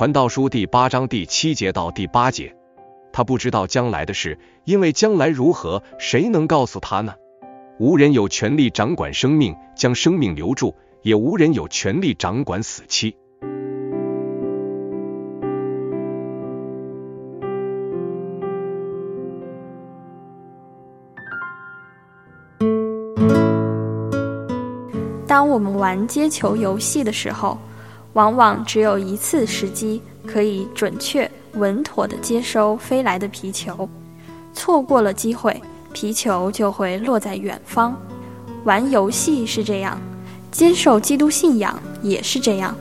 传道书第八章第七节到第八节，他不知道将来的事，因为将来如何，谁能告诉他呢？无人有权利掌管生命，将生命留住；也无人有权利掌管死期。当我们玩接球游戏的时候。往往只有一次时机可以准确、稳妥地接收飞来的皮球，错过了机会，皮球就会落在远方。玩游戏是这样，接受基督信仰也是这样。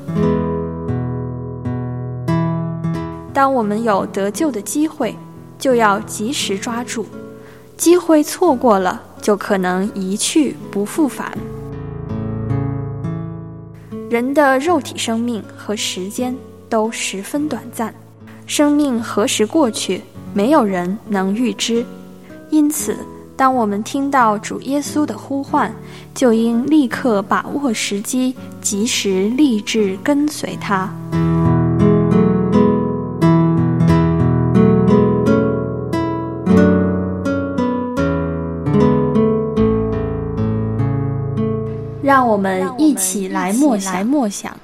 当我们有得救的机会，就要及时抓住；机会错过了，就可能一去不复返。人的肉体生命和时间都十分短暂，生命何时过去，没有人能预知。因此，当我们听到主耶稣的呼唤，就应立刻把握时机，及时立志跟随他。让我们一起来默来默想。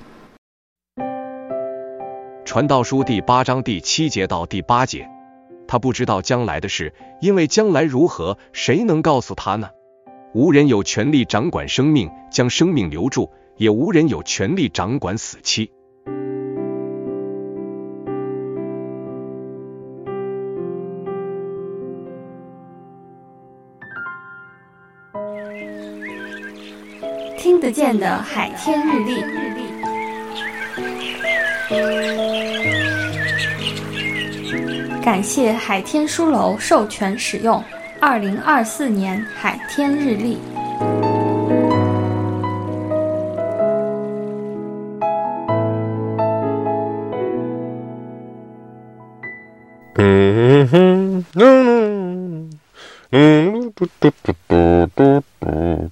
传道书第八章第七节到第八节，他不知道将来的事，因为将来如何，谁能告诉他呢？无人有权利掌管生命，将生命留住；也无人有权利掌管死期。听得见的海天日历，感谢海天书楼授权使用二零二四年海天日历。嗯哼，嗯嗯，嘟嘟嘟嘟嘟嘟。